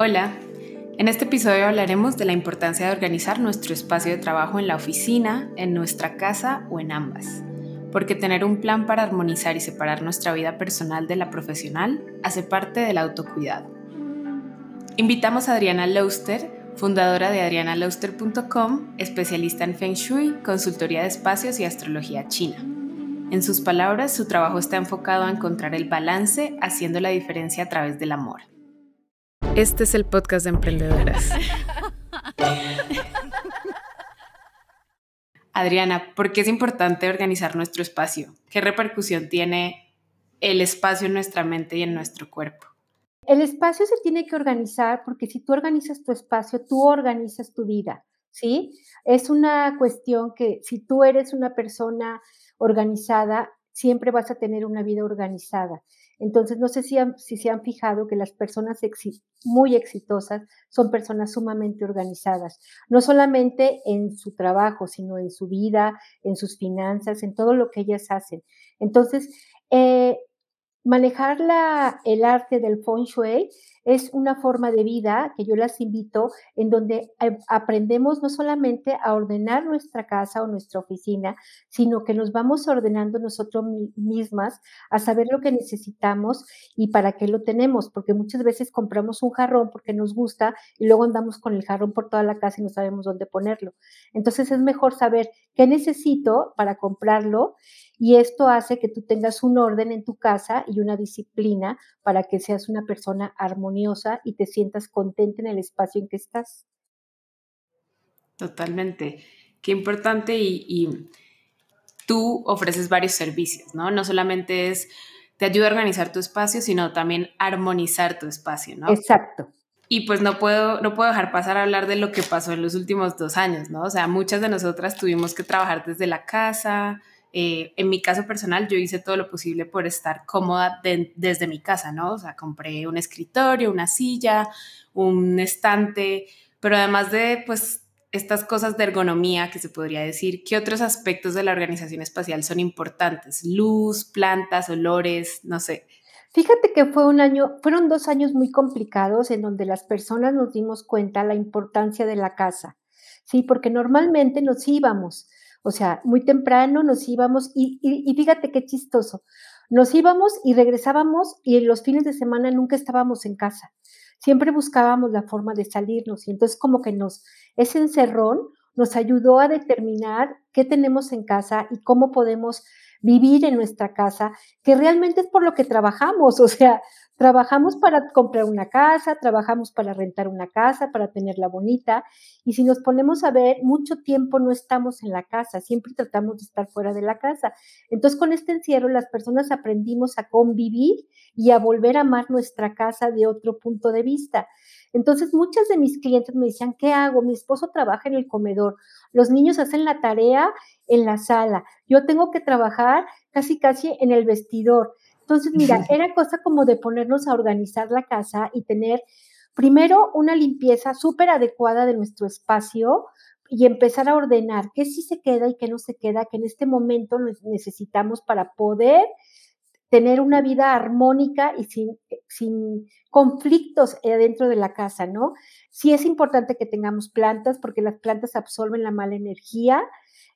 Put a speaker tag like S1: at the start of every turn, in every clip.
S1: Hola, en este episodio hablaremos de la importancia de organizar nuestro espacio de trabajo en la oficina, en nuestra casa o en ambas. Porque tener un plan para armonizar y separar nuestra vida personal de la profesional hace parte del autocuidado. Invitamos a Adriana Lauster, fundadora de adrianalauster.com, especialista en Feng Shui, consultoría de espacios y astrología china. En sus palabras, su trabajo está enfocado a encontrar el balance haciendo la diferencia a través del amor. Este es el podcast de emprendedoras. Adriana, ¿por qué es importante organizar nuestro espacio? ¿Qué repercusión tiene el espacio en nuestra mente y en nuestro cuerpo?
S2: El espacio se tiene que organizar porque si tú organizas tu espacio, tú organizas tu vida, ¿sí? Es una cuestión que si tú eres una persona organizada, siempre vas a tener una vida organizada. Entonces, no sé si, si se han fijado que las personas muy exitosas son personas sumamente organizadas, no solamente en su trabajo, sino en su vida, en sus finanzas, en todo lo que ellas hacen. Entonces, eh, manejar la, el arte del feng shui es una forma de vida que yo las invito en donde aprendemos no solamente a ordenar nuestra casa o nuestra oficina, sino que nos vamos ordenando nosotros mismas a saber lo que necesitamos y para qué lo tenemos, porque muchas veces compramos un jarrón porque nos gusta y luego andamos con el jarrón por toda la casa y no sabemos dónde ponerlo. Entonces es mejor saber qué necesito para comprarlo y esto hace que tú tengas un orden en tu casa y una disciplina para que seas una persona armoniosa y te sientas contenta en el espacio en que estás.
S1: Totalmente. Qué importante y, tú ofreces varios servicios, ¿no? No solamente es, te ayuda a organizar tu espacio, sino también armonizar tu espacio, ¿no?
S2: Exacto.
S1: Y pues no puedo, no puedo dejar pasar a hablar de lo que pasó en los últimos dos años, ¿no? O sea, muchas de nosotras tuvimos que trabajar desde la casa, eh, en mi caso personal, yo hice todo lo posible por estar cómoda desde mi casa, ¿no? O sea, compré un escritorio, una silla, un estante, pero además de, pues, estas cosas de ergonomía que se podría decir, ¿qué otros aspectos de la organización espacial son importantes? Luz, plantas, olores, no sé.
S2: Fíjate que fue un año, fueron dos años muy complicados en donde las personas nos dimos cuenta la importancia de la casa, sí, porque normalmente nos íbamos, o sea, muy temprano nos íbamos y, y, fíjate qué chistoso. Nos íbamos y regresábamos y en los fines de semana nunca estábamos en casa. Siempre buscábamos la forma de salirnos y entonces como que nos, ese encerrón nos ayudó a determinar qué tenemos en casa y cómo podemos vivir en nuestra casa, que realmente es por lo que trabajamos, o sea, Trabajamos para comprar una casa, trabajamos para rentar una casa, para tenerla bonita. Y si nos ponemos a ver, mucho tiempo no estamos en la casa, siempre tratamos de estar fuera de la casa. Entonces, con este encierro, las personas aprendimos a convivir y a volver a amar nuestra casa de otro punto de vista. Entonces, muchas de mis clientes me decían, ¿qué hago? Mi esposo trabaja en el comedor, los niños hacen la tarea en la sala, yo tengo que trabajar casi, casi en el vestidor. Entonces, mira, era cosa como de ponernos a organizar la casa y tener primero una limpieza súper adecuada de nuestro espacio y empezar a ordenar qué sí se queda y qué no se queda, que en este momento necesitamos para poder tener una vida armónica y sin, sin conflictos dentro de la casa, ¿no? Sí es importante que tengamos plantas porque las plantas absorben la mala energía.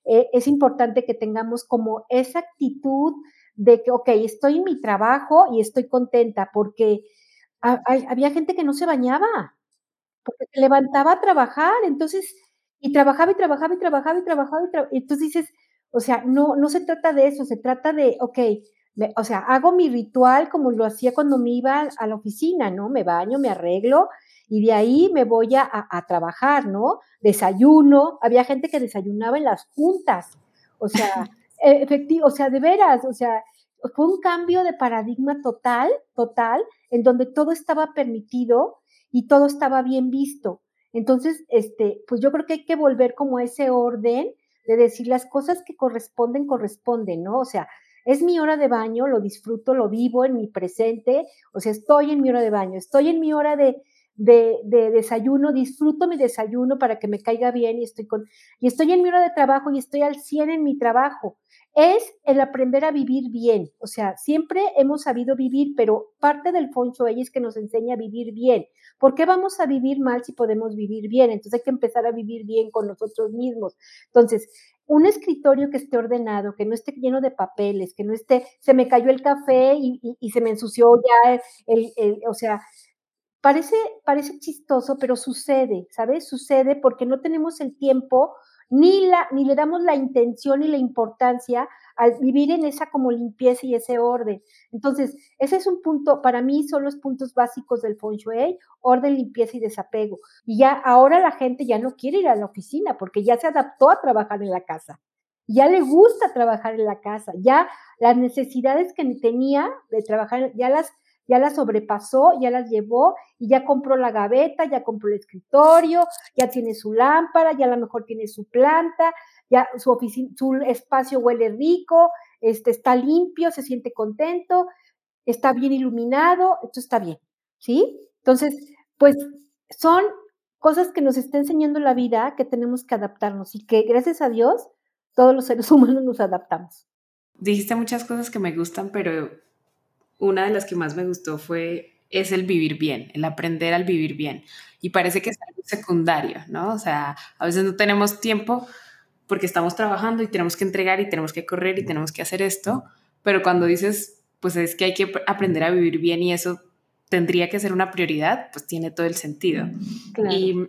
S2: Eh, es importante que tengamos como esa actitud de que, ok, estoy en mi trabajo y estoy contenta porque había gente que no se bañaba, porque se levantaba a trabajar, entonces, y trabajaba y trabajaba y trabajaba y trabajaba y, entonces dices, o sea, no, no se trata de eso, se trata de, ok, o sea, hago mi ritual como lo hacía cuando me iba a la oficina, ¿no? Me baño, me arreglo y de ahí me voy a, a trabajar, ¿no? Desayuno, había gente que desayunaba en las juntas, o sea, efectivo, o sea, de veras, o sea, fue un cambio de paradigma total, total, en donde todo estaba permitido y todo estaba bien visto. Entonces, este, pues yo creo que hay que volver como a ese orden de decir las cosas que corresponden, corresponden, ¿no? O sea, es mi hora de baño, lo disfruto, lo vivo en mi presente, o sea, estoy en mi hora de baño, estoy en mi hora de, de, desayuno, disfruto mi desayuno para que me caiga bien y estoy, con, y estoy en mi hora de trabajo y estoy al 100 en mi trabajo. Es el aprender a vivir bien. O sea, siempre hemos sabido vivir, pero parte del Shui es que nos enseña a vivir bien. ¿Por qué vamos a vivir mal si podemos vivir bien? Entonces hay que empezar a vivir bien con nosotros mismos. Entonces, un escritorio que esté ordenado, que no esté lleno de papeles, que no esté, se me cayó el café y, se me ensució ya el, o sea, Parece, parece chistoso, pero sucede, ¿sabes? Sucede porque no tenemos el tiempo ni, la, ni le damos la intención y la importancia al vivir en esa como limpieza y ese orden. Entonces, ese es un punto, para mí son los puntos básicos del feng shui, orden, limpieza y desapego. Y ya ahora la gente ya no quiere ir a la oficina porque ya se adaptó a trabajar en la casa. Ya le gusta trabajar en la casa, ya las necesidades que tenía de trabajar, ya las ya las sobrepasó, ya las llevó y ya compró la gaveta, ya compró el escritorio, ya tiene su lámpara, ya a lo mejor tiene su planta, ya su oficina, su espacio huele rico, este, está limpio, se siente contento, está bien iluminado, esto está bien, ¿sí? Entonces, pues son cosas que nos está enseñando la vida que tenemos que adaptarnos y que gracias a Dios todos los seres humanos nos adaptamos.
S1: Dijiste muchas cosas que me gustan, pero una de las que más me gustó fue, es el vivir bien, el aprender al vivir bien. Y parece que es algo secundario, ¿no? O sea, a veces no tenemos tiempo porque estamos trabajando y tenemos que entregar y tenemos que correr y tenemos que hacer esto, pero cuando dices, pues es que hay que aprender a vivir bien y eso tendría que ser una prioridad, pues tiene todo el sentido. Y,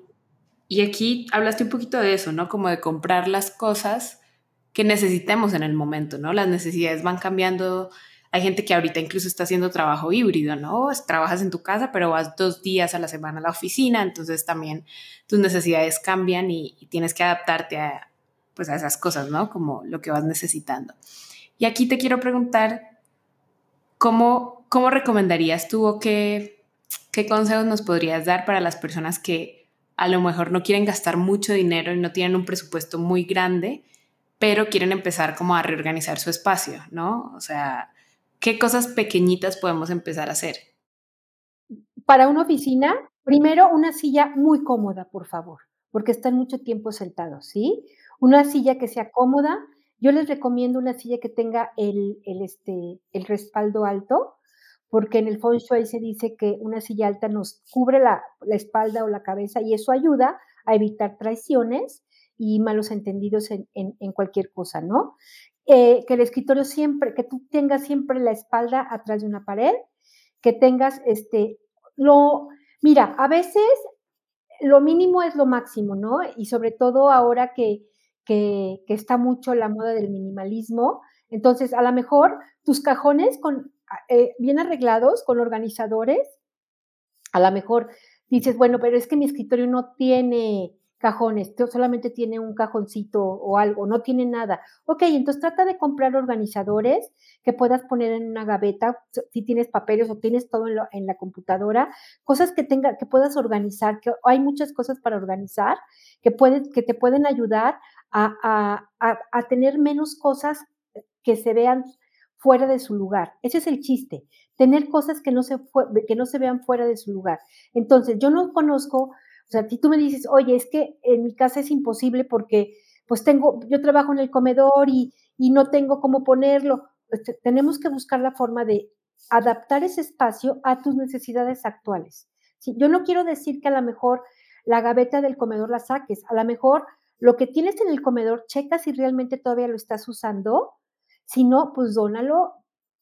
S1: y aquí hablaste un poquito de eso, ¿no? Como de comprar las cosas que necesitemos en el momento, ¿no? Las necesidades van cambiando hay gente que ahorita incluso está haciendo trabajo híbrido, ¿no? Trabajas en tu casa, pero vas dos días a la semana a la oficina, entonces también tus necesidades cambian y, tienes que adaptarte a, pues a esas cosas, ¿no? Como lo que vas necesitando. Y aquí te quiero preguntar, ¿cómo, cómo recomendarías tú o qué, qué consejos nos podrías dar para las personas que a lo mejor no quieren gastar mucho dinero y no tienen un presupuesto muy grande, pero quieren empezar como a reorganizar su espacio, ¿no? O sea, ¿Qué cosas pequeñitas podemos empezar a hacer?
S2: Para una oficina, primero una silla muy cómoda, por favor, porque están mucho tiempo sentados, ¿sí? Una silla que sea cómoda. Yo les recomiendo una silla que tenga el, este, el respaldo alto, porque en el feng shui se dice que una silla alta nos cubre la, espalda o la cabeza y eso ayuda a evitar traiciones y malos entendidos en, en cualquier cosa, ¿no? Eh, que el escritorio siempre, que tú tengas siempre la espalda atrás de una pared, que tengas este, lo, mira, a veces lo mínimo es lo máximo, ¿no? Y sobre todo ahora que, que, está mucho la moda del minimalismo, entonces a lo mejor tus cajones con, eh, bien arreglados, con organizadores, a lo mejor dices, bueno, pero es que mi escritorio no tiene cajones, solamente tiene un cajoncito o algo, no tiene nada. Ok, entonces trata de comprar organizadores que puedas poner en una gaveta, si tienes papeles o tienes todo en, la computadora, cosas que tenga, que puedas organizar, que hay muchas cosas para organizar que, pueden, que te pueden ayudar a, a tener menos cosas que se vean fuera de su lugar. Ese es el chiste, tener cosas que no se, que no se vean fuera de su lugar. Entonces, yo no conozco sea, si tú me dices, oye, es que en mi casa es imposible porque pues tengo, yo trabajo en el comedor y, y no tengo cómo ponerlo, pues, tenemos que buscar la forma de adaptar ese espacio a tus necesidades actuales. Yo no quiero decir que a lo mejor la gaveta del comedor la saques, a lo mejor lo que tienes en el comedor, checa si realmente todavía lo estás usando, si no, pues dónalo,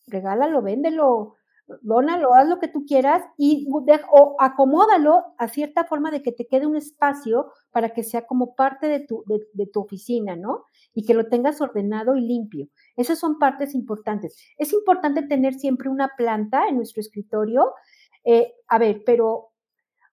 S2: regálalo, véndelo, dónalo, haz lo que tú quieras y o acomódalo a cierta forma de que te quede un espacio para que sea como parte de tu, de, tu oficina, ¿no? Y que lo tengas ordenado y limpio. Esas son partes importantes. Es importante tener siempre una planta en nuestro escritorio. Eh, a ver, pero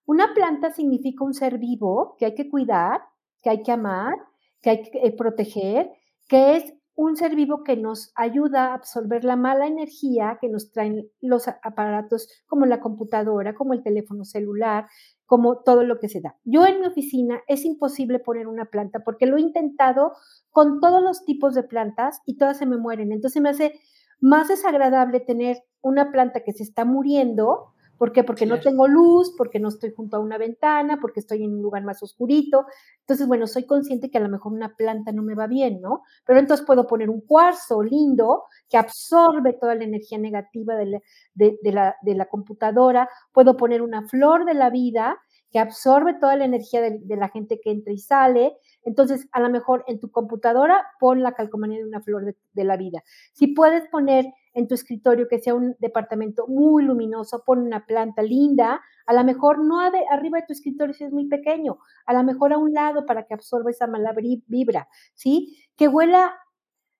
S2: una planta significa un ser vivo que hay que cuidar, que hay que amar, que hay que eh, proteger, que es un ser vivo que nos ayuda a absorber la mala energía que nos traen los aparatos como la computadora, como el teléfono celular, como todo lo que se da. Yo en mi oficina es imposible poner una planta porque lo he intentado con todos los tipos de plantas y todas se me mueren. Entonces me hace más desagradable tener una planta que se está muriendo ¿Por qué? Porque no tengo luz, porque no estoy junto a una ventana, porque estoy en un lugar más oscurito. Entonces, bueno, soy consciente que a lo mejor una planta no me va bien, ¿no? Pero entonces puedo poner un cuarzo lindo que absorbe toda la energía negativa de la, de, la, de la computadora. Puedo poner una flor de la vida que absorbe toda la energía de, la gente que entra y sale. Entonces, a lo mejor en tu computadora pon la calcomanía de una flor de, la vida. Si puedes poner en tu escritorio que sea un departamento muy luminoso, pon una planta linda, a lo mejor no arriba de tu escritorio si es muy pequeño, a lo mejor a un lado para que absorba esa mala vibra, ¿sí? Que huela,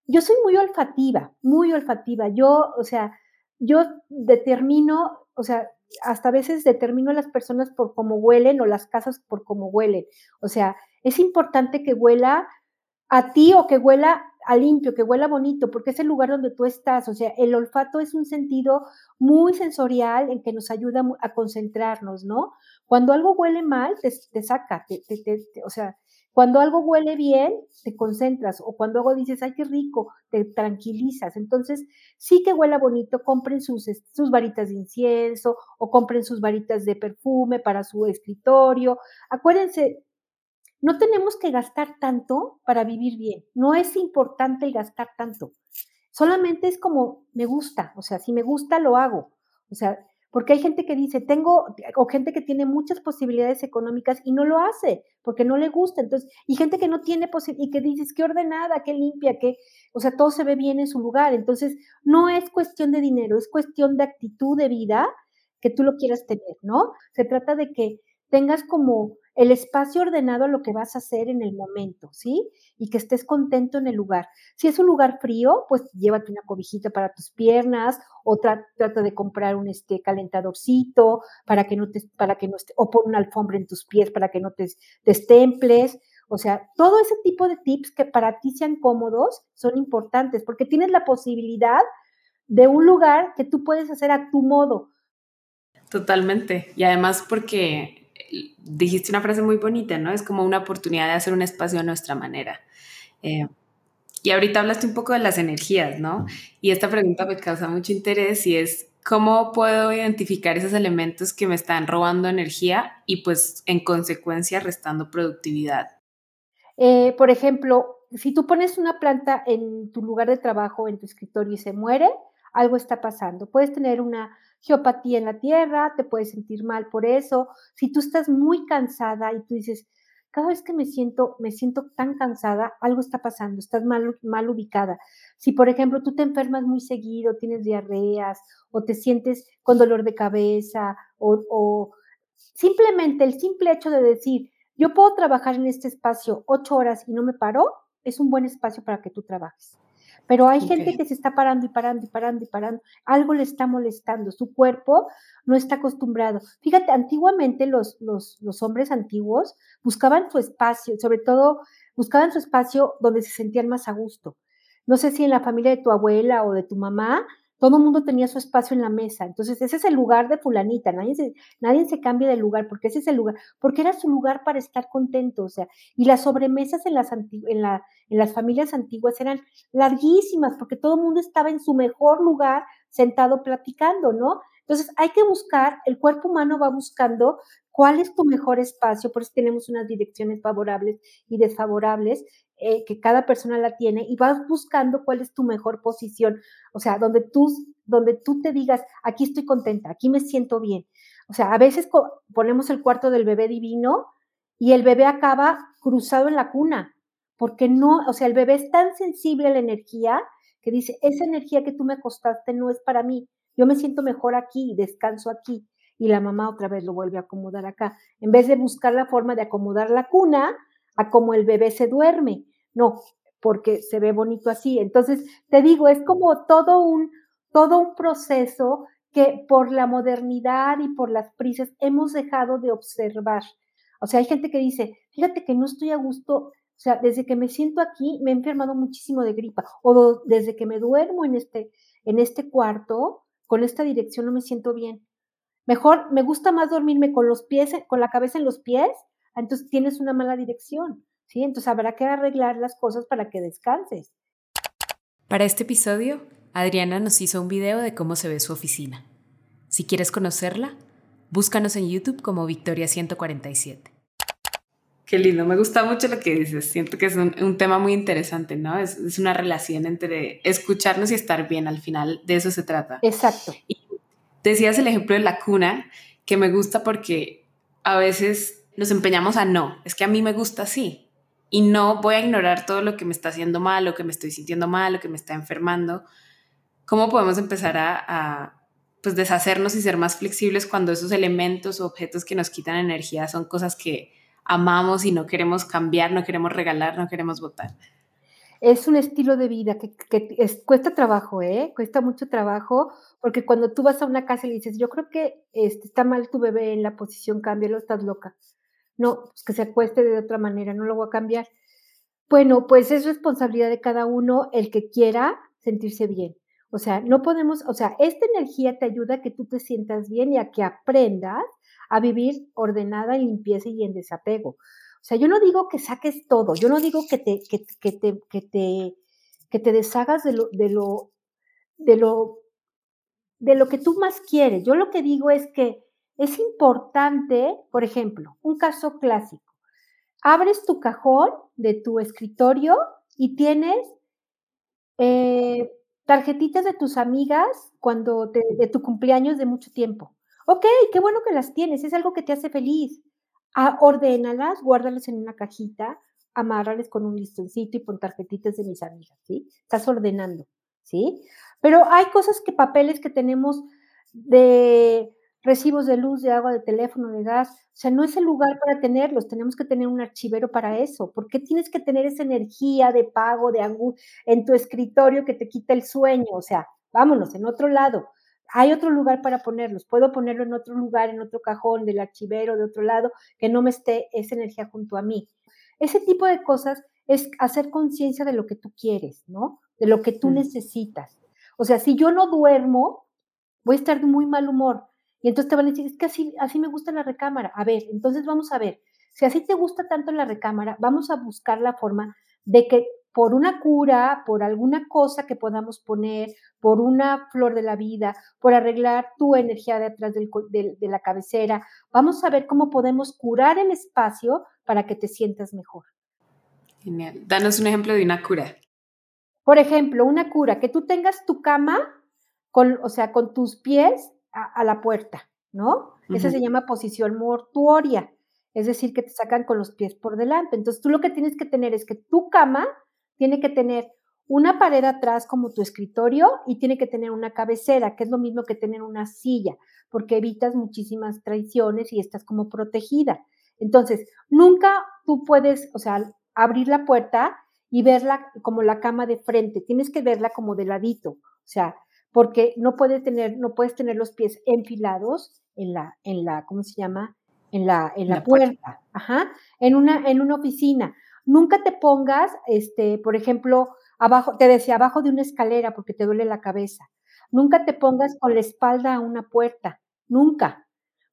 S2: yo soy muy olfativa, muy olfativa, yo, o sea, yo determino, o sea, hasta a veces determino a las personas por cómo huelen o las casas por cómo huelen. O sea, es importante que huela a ti o que huela a limpio, que huela bonito, porque es el lugar donde tú estás. O sea, el olfato es un sentido muy sensorial en que nos ayuda a concentrarnos, ¿no? Cuando algo huele mal, te, saca, o sea, cuando algo huele bien, te concentras, o cuando algo dices, ay, qué rico, te tranquilizas. Entonces, sí que huela bonito, compren sus, sus varitas de incienso o compren sus varitas de perfume para su escritorio. Acuérdense, no tenemos que gastar tanto para vivir bien. No es importante el gastar tanto. Solamente es como me gusta. O sea, si me gusta, lo hago. O sea, porque hay gente que dice, tengo, o gente que tiene muchas posibilidades económicas y no lo hace, porque no le gusta. Entonces, y gente que no tiene posibilidades, y que dices, qué ordenada, qué limpia, que, o sea, todo se ve bien en su lugar. Entonces, no es cuestión de dinero, es cuestión de actitud de vida que tú lo quieras tener, ¿no? Se trata de que tengas como el espacio ordenado a lo que vas a hacer en el momento, ¿sí? Y que estés contento en el lugar. Si es un lugar frío, pues llévate una cobijita para tus piernas o trata de comprar un este, calentadorcito para que no te, para que no o pon una alfombra en tus pies para que no te destemples. O sea, todo ese tipo de tips que para ti sean cómodos son importantes porque tienes la posibilidad de un lugar que tú puedes hacer a tu modo.
S1: Totalmente. Y además porque dijiste una frase muy bonita, ¿no? Es como una oportunidad de hacer un espacio a nuestra manera. Eh, y ahorita hablaste un poco de las energías, ¿no? Y esta pregunta me causa mucho interés y es, ¿cómo puedo identificar esos elementos que me están robando energía y pues en consecuencia restando productividad?
S2: Eh, por ejemplo, si tú pones una planta en tu lugar de trabajo, en tu escritorio y se muere, algo está pasando. Puedes tener una geopatía en la tierra, te puedes sentir mal por eso. Si tú estás muy cansada y tú dices, cada vez que me siento, me siento tan cansada, algo está pasando, estás mal, mal ubicada. Si, por ejemplo, tú te enfermas muy seguido, tienes diarreas o te sientes con dolor de cabeza o, o simplemente el simple hecho de decir, yo puedo trabajar en este espacio ocho horas y no me paro, es un buen espacio para que tú trabajes. Pero hay gente que se está parando y parando y parando y parando. Algo le está molestando. Su cuerpo no está acostumbrado. Fíjate, antiguamente los, los, los hombres antiguos buscaban su espacio, sobre todo buscaban su espacio donde se sentían más a gusto. No sé si en la familia de tu abuela o de tu mamá todo el mundo tenía su espacio en la mesa. Entonces, ese es el lugar de fulanita, nadie se, nadie se cambia de lugar, porque ese es el lugar, porque era su lugar para estar contento, o sea, y las sobremesas en las, en la, en las familias antiguas eran larguísimas, porque todo el mundo estaba en su mejor lugar sentado platicando, ¿no? Entonces, hay que buscar, el cuerpo humano va buscando cuál es tu mejor espacio, por eso tenemos unas direcciones favorables y desfavorables, eh, que cada persona la tiene y vas buscando cuál es tu mejor posición, o sea, donde tú, donde tú te digas, aquí estoy contenta, aquí me siento bien. O sea, a veces ponemos el cuarto del bebé divino y el bebé acaba cruzado en la cuna, porque no, o sea, el bebé es tan sensible a la energía que dice, esa energía que tú me acostaste no es para mí, yo me siento mejor aquí, descanso aquí. Y la mamá otra vez lo vuelve a acomodar acá. En vez de buscar la forma de acomodar la cuna, a cómo el bebé se duerme. No, porque se ve bonito así. Entonces, te digo, es como todo un, todo un proceso que por la modernidad y por las prisas hemos dejado de observar. O sea, hay gente que dice, fíjate que no estoy a gusto, o sea, desde que me siento aquí me he enfermado muchísimo de gripa, o desde que me duermo en este, en este cuarto, con esta dirección no me siento bien. Mejor, me gusta más dormirme con los pies, con la cabeza en los pies, entonces tienes una mala dirección, ¿sí? Entonces habrá que arreglar las cosas para que descanses.
S1: Para este episodio, Adriana nos hizo un video de cómo se ve su oficina. Si quieres conocerla, Búscanos en YouTube como Victoria 147. Qué lindo, me gusta mucho lo que dices. Siento que es un, tema muy interesante, ¿no? Es, es, una relación entre escucharnos y estar bien. Al final de eso se trata.
S2: Exacto.
S1: Y decías el ejemplo de la cuna, que me gusta porque a veces nos empeñamos a no. Es que a mí me gusta así. Y no voy a ignorar todo lo que me está haciendo mal, lo que me estoy sintiendo mal, lo que me está enfermando. ¿Cómo podemos empezar a, a pues deshacernos y ser más flexibles cuando esos elementos o objetos que nos quitan energía son cosas que amamos y no queremos cambiar, no queremos regalar, no queremos votar.
S2: Es un estilo de vida que, cuesta trabajo, ¿eh? Cuesta mucho trabajo, porque cuando tú vas a una casa y dices, yo creo que este, está mal tu bebé en la posición, cámbialo, estás loca. No, pues que se acueste de otra manera, no lo voy a cambiar. Bueno, pues es responsabilidad de cada uno el que quiera sentirse bien. O sea, no podemos, o sea, esta energía te ayuda a que tú te sientas bien y a que aprendas a vivir ordenada, en limpieza y en desapego. O sea, yo no digo que saques todo, yo no digo que te, que, te, que te, que te deshagas de lo, de lo, de lo, de lo que tú más quieres. Yo lo que digo es que es importante, por ejemplo, un caso clásico. Abres tu cajón de tu escritorio y tienes eh, tarjetitas de tus amigas cuando de tu cumpleaños de mucho tiempo. Ok, qué bueno que las tienes, es algo que te hace feliz. Ah, ordénalas, guárdalas en una cajita, amárrales con un listoncito y pon tarjetitas de mis amigas, ¿sí? Estás ordenando, ¿sí? Pero hay cosas que, papeles que tenemos de recibos de luz, de agua, de teléfono, de gas, o sea, no es el lugar para tenerlos, tenemos que tener un archivero para eso. ¿Por qué tienes que tener esa energía de pago, de angustia en tu escritorio que te quita el sueño? O sea, vámonos, en otro lado hay otro lugar para ponerlos. Puedo ponerlo en otro lugar, en otro cajón del archivero, de otro lado, que no me esté esa energía junto a mí. Ese tipo de cosas es hacer conciencia de lo que tú quieres, ¿no? De lo que tú necesitas. O sea, si yo no duermo, voy a estar de muy mal humor. Y entonces te van a decir, es que así, así me gusta la recámara. A ver, entonces vamos a ver. Si así te gusta tanto la recámara, vamos a buscar la forma de que por una cura, por alguna cosa que podamos poner, por una flor de la vida, por arreglar tu energía de atrás de, la cabecera. Vamos a ver cómo podemos curar el espacio para que te sientas mejor.
S1: Genial. Danos un ejemplo de una cura.
S2: Por ejemplo, una cura, que tú tengas tu cama con, o sea, con tus pies a, la puerta, ¿no? Esa se llama posición mortuoria, es decir, que te sacan con los pies por delante. Entonces, tú lo que tienes que tener es que tu cama tiene que tener una pared atrás como tu escritorio y tiene que tener una cabecera, que es lo mismo que tener una silla, porque evitas muchísimas traiciones y estás como protegida. Entonces, nunca tú puedes, o sea, abrir la puerta y verla como la cama de frente, tienes que verla como de ladito, o sea, porque no puedes tener, no puedes tener los pies enfilados en la, en la, ¿cómo se llama? En la, en la, puerta. puerta. Ajá. En una, en una oficina. Nunca te pongas, este, por ejemplo, abajo, te decía, abajo de una escalera porque te duele la cabeza. Nunca te pongas con la espalda a una puerta, nunca,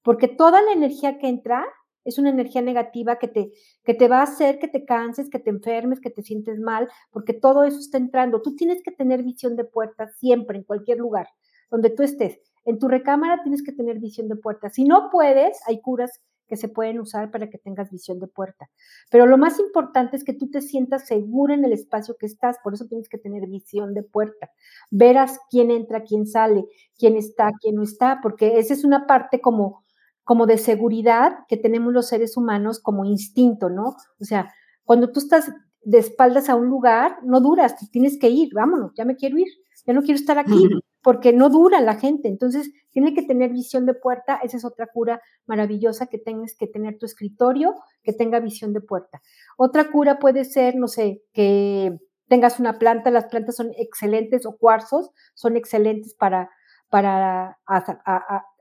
S2: porque toda la energía que entra es una energía negativa que te, que te va a hacer que te canses, que te enfermes, que te sientes mal, porque todo eso está entrando. Tú tienes que tener visión de puerta siempre, en cualquier lugar, donde tú estés. En tu recámara tienes que tener visión de puerta. Si no puedes, hay curas que se pueden usar para que tengas visión de puerta. Pero lo más importante es que tú te sientas segura en el espacio que estás, por eso tienes que tener visión de puerta. Verás quién entra, quién sale, quién está, quién no está, porque esa es una parte como, como de seguridad que tenemos los seres humanos como instinto, ¿no? O sea, cuando tú estás de espaldas a un lugar, no duras, tienes que ir, vámonos, ya me quiero ir, ya no quiero estar aquí porque no dura la gente. Entonces, tiene que tener visión de puerta. Esa es otra cura maravillosa que tengas que tener tu escritorio, que tenga visión de puerta. Otra cura puede ser, no sé, que tengas una planta. Las plantas son excelentes o cuarzos son excelentes para, para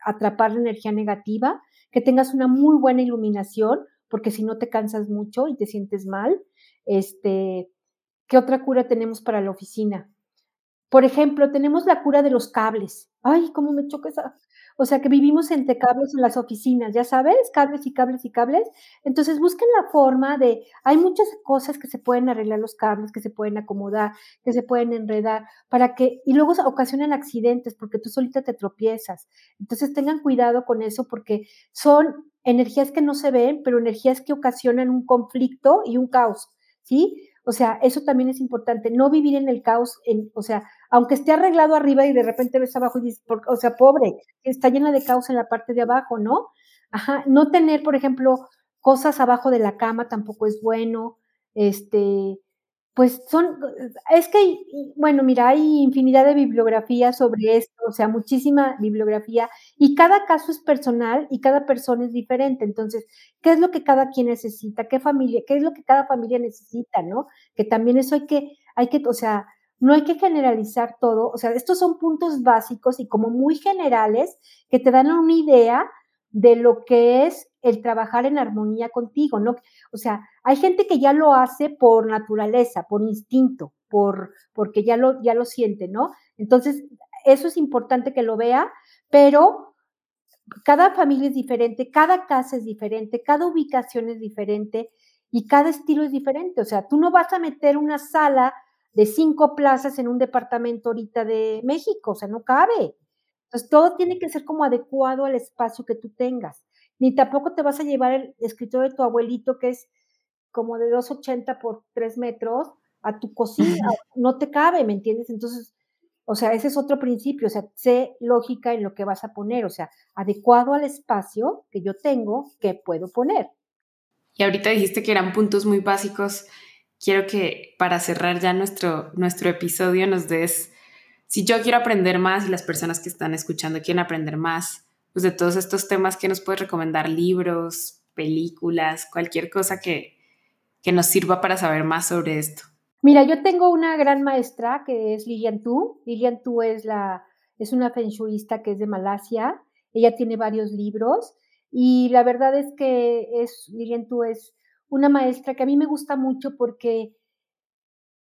S2: atrapar la energía negativa. Que tengas una muy buena iluminación, porque si no te cansas mucho y te sientes mal. Este, ¿Qué otra cura tenemos para la oficina? Por ejemplo, tenemos la cura de los cables. Ay, cómo me choca esa. o sea, que vivimos entre cables en las oficinas, ya sabes, cables y cables y cables. Entonces, busquen la forma de, hay muchas cosas que se pueden arreglar los cables, que se pueden acomodar, que se pueden enredar, para que, y luego ocasionan accidentes porque tú solita te tropiezas. Entonces, tengan cuidado con eso porque son energías que no se ven, pero energías que ocasionan un conflicto y un caos, ¿sí? O sea, eso también es importante, no vivir en el caos, en, o sea, aunque esté arreglado arriba y de repente ves abajo y dices, o sea, pobre, está llena de caos en la parte de abajo, ¿no? Ajá, no tener, por ejemplo, cosas abajo de la cama tampoco es bueno, este, pues son, es que, bueno, mira, hay infinidad de bibliografía sobre esto, o sea, muchísima bibliografía, y cada caso es personal y cada persona es diferente. Entonces, ¿qué es lo que cada quien necesita? ¿Qué familia, qué es lo que cada familia necesita, no? Que también eso hay que, hay que, o sea, no hay que generalizar todo, o sea, estos son puntos básicos y como muy generales que te dan una idea de lo que es el trabajar en armonía contigo, ¿no? O sea, hay gente que ya lo hace por naturaleza, por instinto, por, porque ya lo, ya lo siente, ¿no? Entonces, eso es importante que lo vea, pero cada familia es diferente, cada casa es diferente, cada ubicación es diferente y cada estilo es diferente. O sea, tú no vas a meter una sala de cinco plazas en un departamento ahorita de México, o sea, no cabe. Entonces, todo tiene que ser como adecuado al espacio que tú tengas. Ni tampoco te vas a llevar el escritorio de tu abuelito, que es como de 2,80 por 3 metros, a tu cocina. No te cabe, ¿me entiendes? Entonces, o sea, ese es otro principio. O sea, sé lógica en lo que vas a poner. O sea, adecuado al espacio que yo tengo, que puedo poner.
S1: Y ahorita dijiste que eran puntos muy básicos. Quiero que para cerrar ya nuestro, nuestro episodio nos des si yo quiero aprender más y las personas que están escuchando quieren aprender más, pues de todos estos temas, ¿qué nos puedes recomendar? Libros, películas, cualquier cosa que, que nos sirva para saber más sobre esto.
S2: Mira, yo tengo una gran maestra que es Lilian Tu. Lilian Tu es, la, es una feng shuista que es de Malasia. Ella tiene varios libros y la verdad es que es, Lilian Tu es una maestra que a mí me gusta mucho porque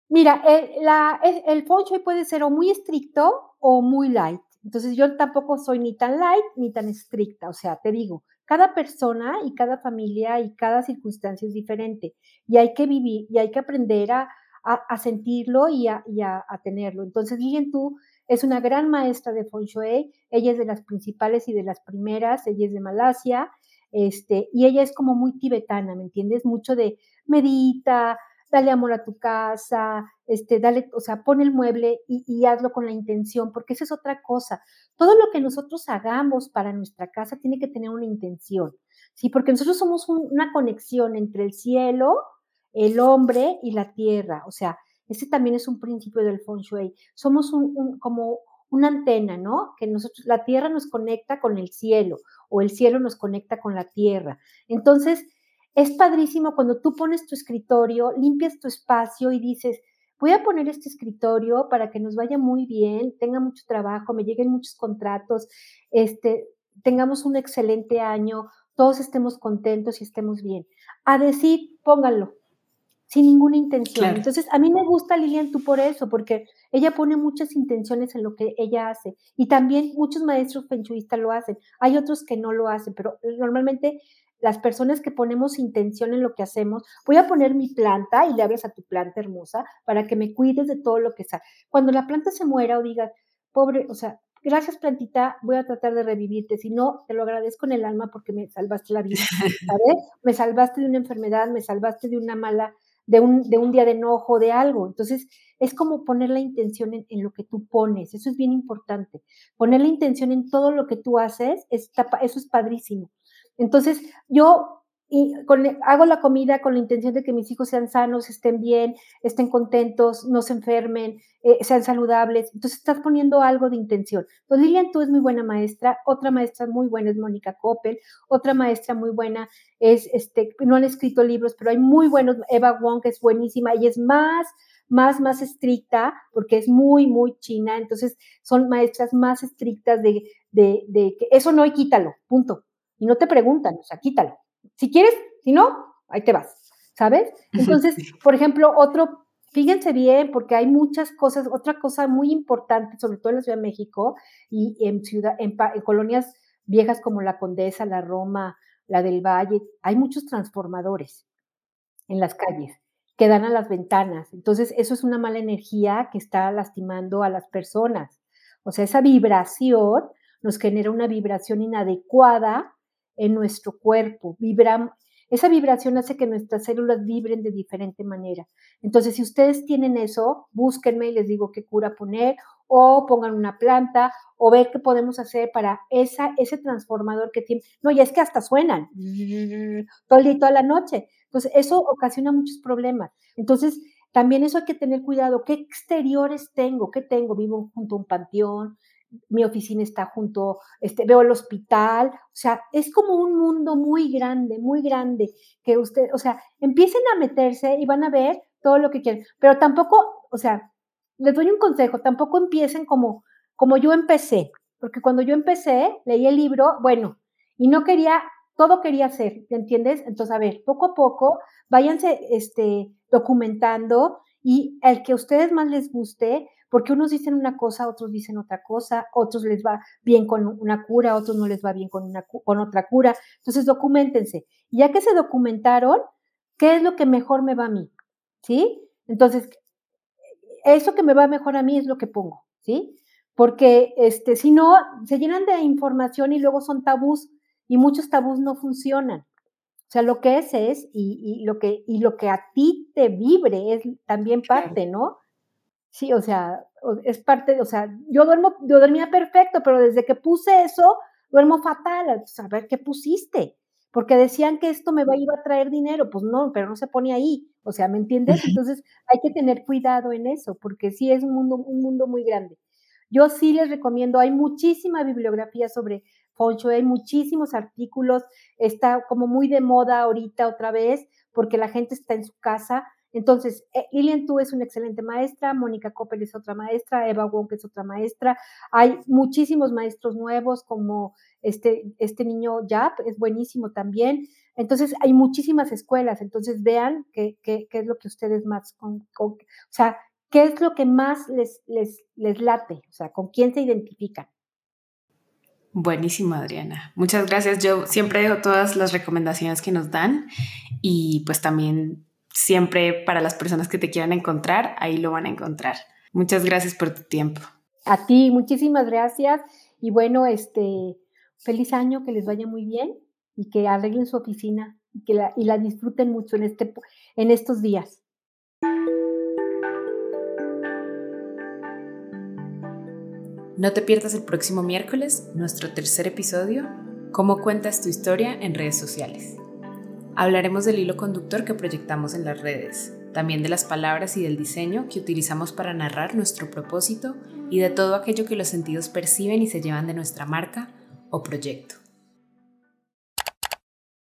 S2: Mira, eh, la, el shui puede ser o muy estricto o muy light. Entonces yo tampoco soy ni tan light ni tan estricta. O sea, te digo, cada persona y cada familia y cada circunstancia es diferente y hay que vivir y hay que aprender a, a, sentirlo y, a, a, tenerlo. Entonces, Lilian tú es una gran maestra de Feng Shui, ella es de las principales y de las primeras, ella es de Malasia, este, y ella es como muy tibetana, ¿me entiendes? Mucho de medita, dale amor a tu casa, este, dale, o sea, pon el mueble y, hazlo con la intención, porque esa es otra cosa. Todo lo que nosotros hagamos para nuestra casa tiene que tener una intención, ¿sí? Porque nosotros somos una conexión entre el cielo, el hombre y la tierra, o sea, ese también es un principio del feng shui. Somos un, como una antena, ¿no? Que nosotros, la tierra nos conecta con el cielo o el cielo nos conecta con la tierra. Entonces, es padrísimo cuando tú pones tu escritorio, limpias tu espacio y dices, voy a poner este escritorio para que nos vaya muy bien, tenga mucho trabajo, me lleguen muchos contratos, este, tengamos un excelente año, todos estemos contentos y estemos bien. A decir, pónganlo, sin ninguna intención. Entonces, a mí me gusta Lilian tú por eso, porque ella pone muchas intenciones en lo que ella hace. Y también muchos maestros penchuistas lo hacen. Hay otros que no lo hacen, pero normalmente las personas que ponemos intención en lo que hacemos, voy a poner mi planta y le hablas a tu planta hermosa para que me cuides de todo lo que está. Cuando la planta se muera o digas, pobre, o sea, gracias plantita, voy a tratar de revivirte, si no, te lo agradezco en el alma porque me salvaste la vida, ¿sabes? Me salvaste de una enfermedad, me salvaste de una mala, de un, de un día de enojo, de algo. Entonces, es como poner la intención en, en, lo que tú pones, eso es bien importante. Poner la intención en todo lo que tú haces, eso es padrísimo. Entonces, yo hago la comida con la intención de que mis hijos sean sanos, estén bien, estén contentos, no se enfermen, eh, sean saludables. Entonces, estás poniendo algo de intención. Entonces, Lilian, tú es muy buena maestra. Otra maestra muy buena es Mónica Coppel. Otra maestra muy buena es, este, no han escrito libros, pero hay muy buenos. Eva Wong, que es buenísima. y es más más, más estricta, porque es muy, muy china, entonces son maestras más estrictas de, de, de que eso no y quítalo, punto y no te preguntan, o sea, quítalo. Si quieres, si no, ahí te vas, ¿sabes? Entonces, por ejemplo, otro fíjense bien, porque hay muchas cosas. Otra cosa muy importante, sobre todo en la Ciudad de México y en, ciudad, en, en colonias viejas como la Condesa, la Roma, la del Valle, hay muchos transformadores en las calles que dan a las ventanas. Entonces, eso es una mala energía que está lastimando a las personas. O sea, esa vibración nos genera una vibración inadecuada en nuestro cuerpo. Vibra, esa vibración hace que nuestras células vibren de diferente manera. Entonces, si ustedes tienen eso, búsquenme y les digo qué cura poner o pongan una planta o ver qué podemos hacer para esa, ese transformador que tiene. No, ya es que hasta suenan todo el día y toda la noche. Entonces, eso ocasiona muchos problemas. Entonces, también eso hay que tener cuidado. ¿Qué exteriores tengo? ¿Qué tengo? Vivo junto a un panteón, mi oficina está junto, este, veo el hospital, o sea, es como un mundo muy grande, muy grande, que usted, o sea, empiecen a meterse y van a ver todo lo que quieren, pero tampoco, o sea, les doy un consejo, tampoco empiecen como, como yo empecé, porque cuando yo empecé, leí el libro, bueno, y no quería, todo quería hacer, ¿entiendes? Entonces, a ver, poco a poco, váyanse, este, documentando y el que a ustedes más les guste, porque unos dicen una cosa, otros dicen otra cosa, otros les va bien con una cura, otros no les va bien con, una, con otra cura. Entonces, documentense. Ya que se documentaron, ¿qué es lo que mejor me va a mí? ¿Sí? Entonces, eso que me va mejor a mí es lo que pongo, ¿sí? Porque este, si no, se llenan de información y luego son tabús y muchos tabús no funcionan. O sea, lo que es es y, lo, que, y lo que a ti te vibre es también parte, ¿no? Sí, o sea, es parte, o sea, yo duermo, yo dormía perfecto, pero desde que puse eso, duermo fatal. A ver qué pusiste, porque decían que esto me iba a traer dinero, pues no, pero no se pone ahí. O sea, ¿me entiendes? Entonces hay que tener cuidado en eso, porque sí es un mundo, un mundo muy grande. Yo sí les recomiendo, hay muchísima bibliografía sobre Feng hay muchísimos artículos, está como muy de moda ahorita otra vez, porque la gente está en su casa entonces, eh, Lilian Tu es una excelente maestra, Mónica Coppel es otra maestra, Eva Wong es otra maestra. Hay muchísimos maestros nuevos, como este, este niño Yap, es buenísimo también. Entonces, hay muchísimas escuelas. Entonces, vean qué, qué, es lo que ustedes más, o sea, qué es lo que más les, les, les late, o sea, con quién se identifican.
S1: Buenísimo, Adriana. Muchas gracias. Yo siempre dejo todas las recomendaciones que nos dan y pues también siempre para las personas que te quieran encontrar, ahí lo van a encontrar. Muchas gracias por tu tiempo.
S2: A ti, muchísimas gracias. Y bueno, este, feliz año, que les vaya muy bien y que arreglen su oficina y que la, y la disfruten mucho en, este, en estos días.
S1: No te pierdas el próximo miércoles nuestro tercer episodio, Cómo cuentas tu historia en redes sociales. Hablaremos del hilo conductor que proyectamos en las redes, también de las palabras y del diseño que utilizamos para narrar nuestro propósito y de todo aquello que los sentidos perciben y se llevan de nuestra marca o proyecto.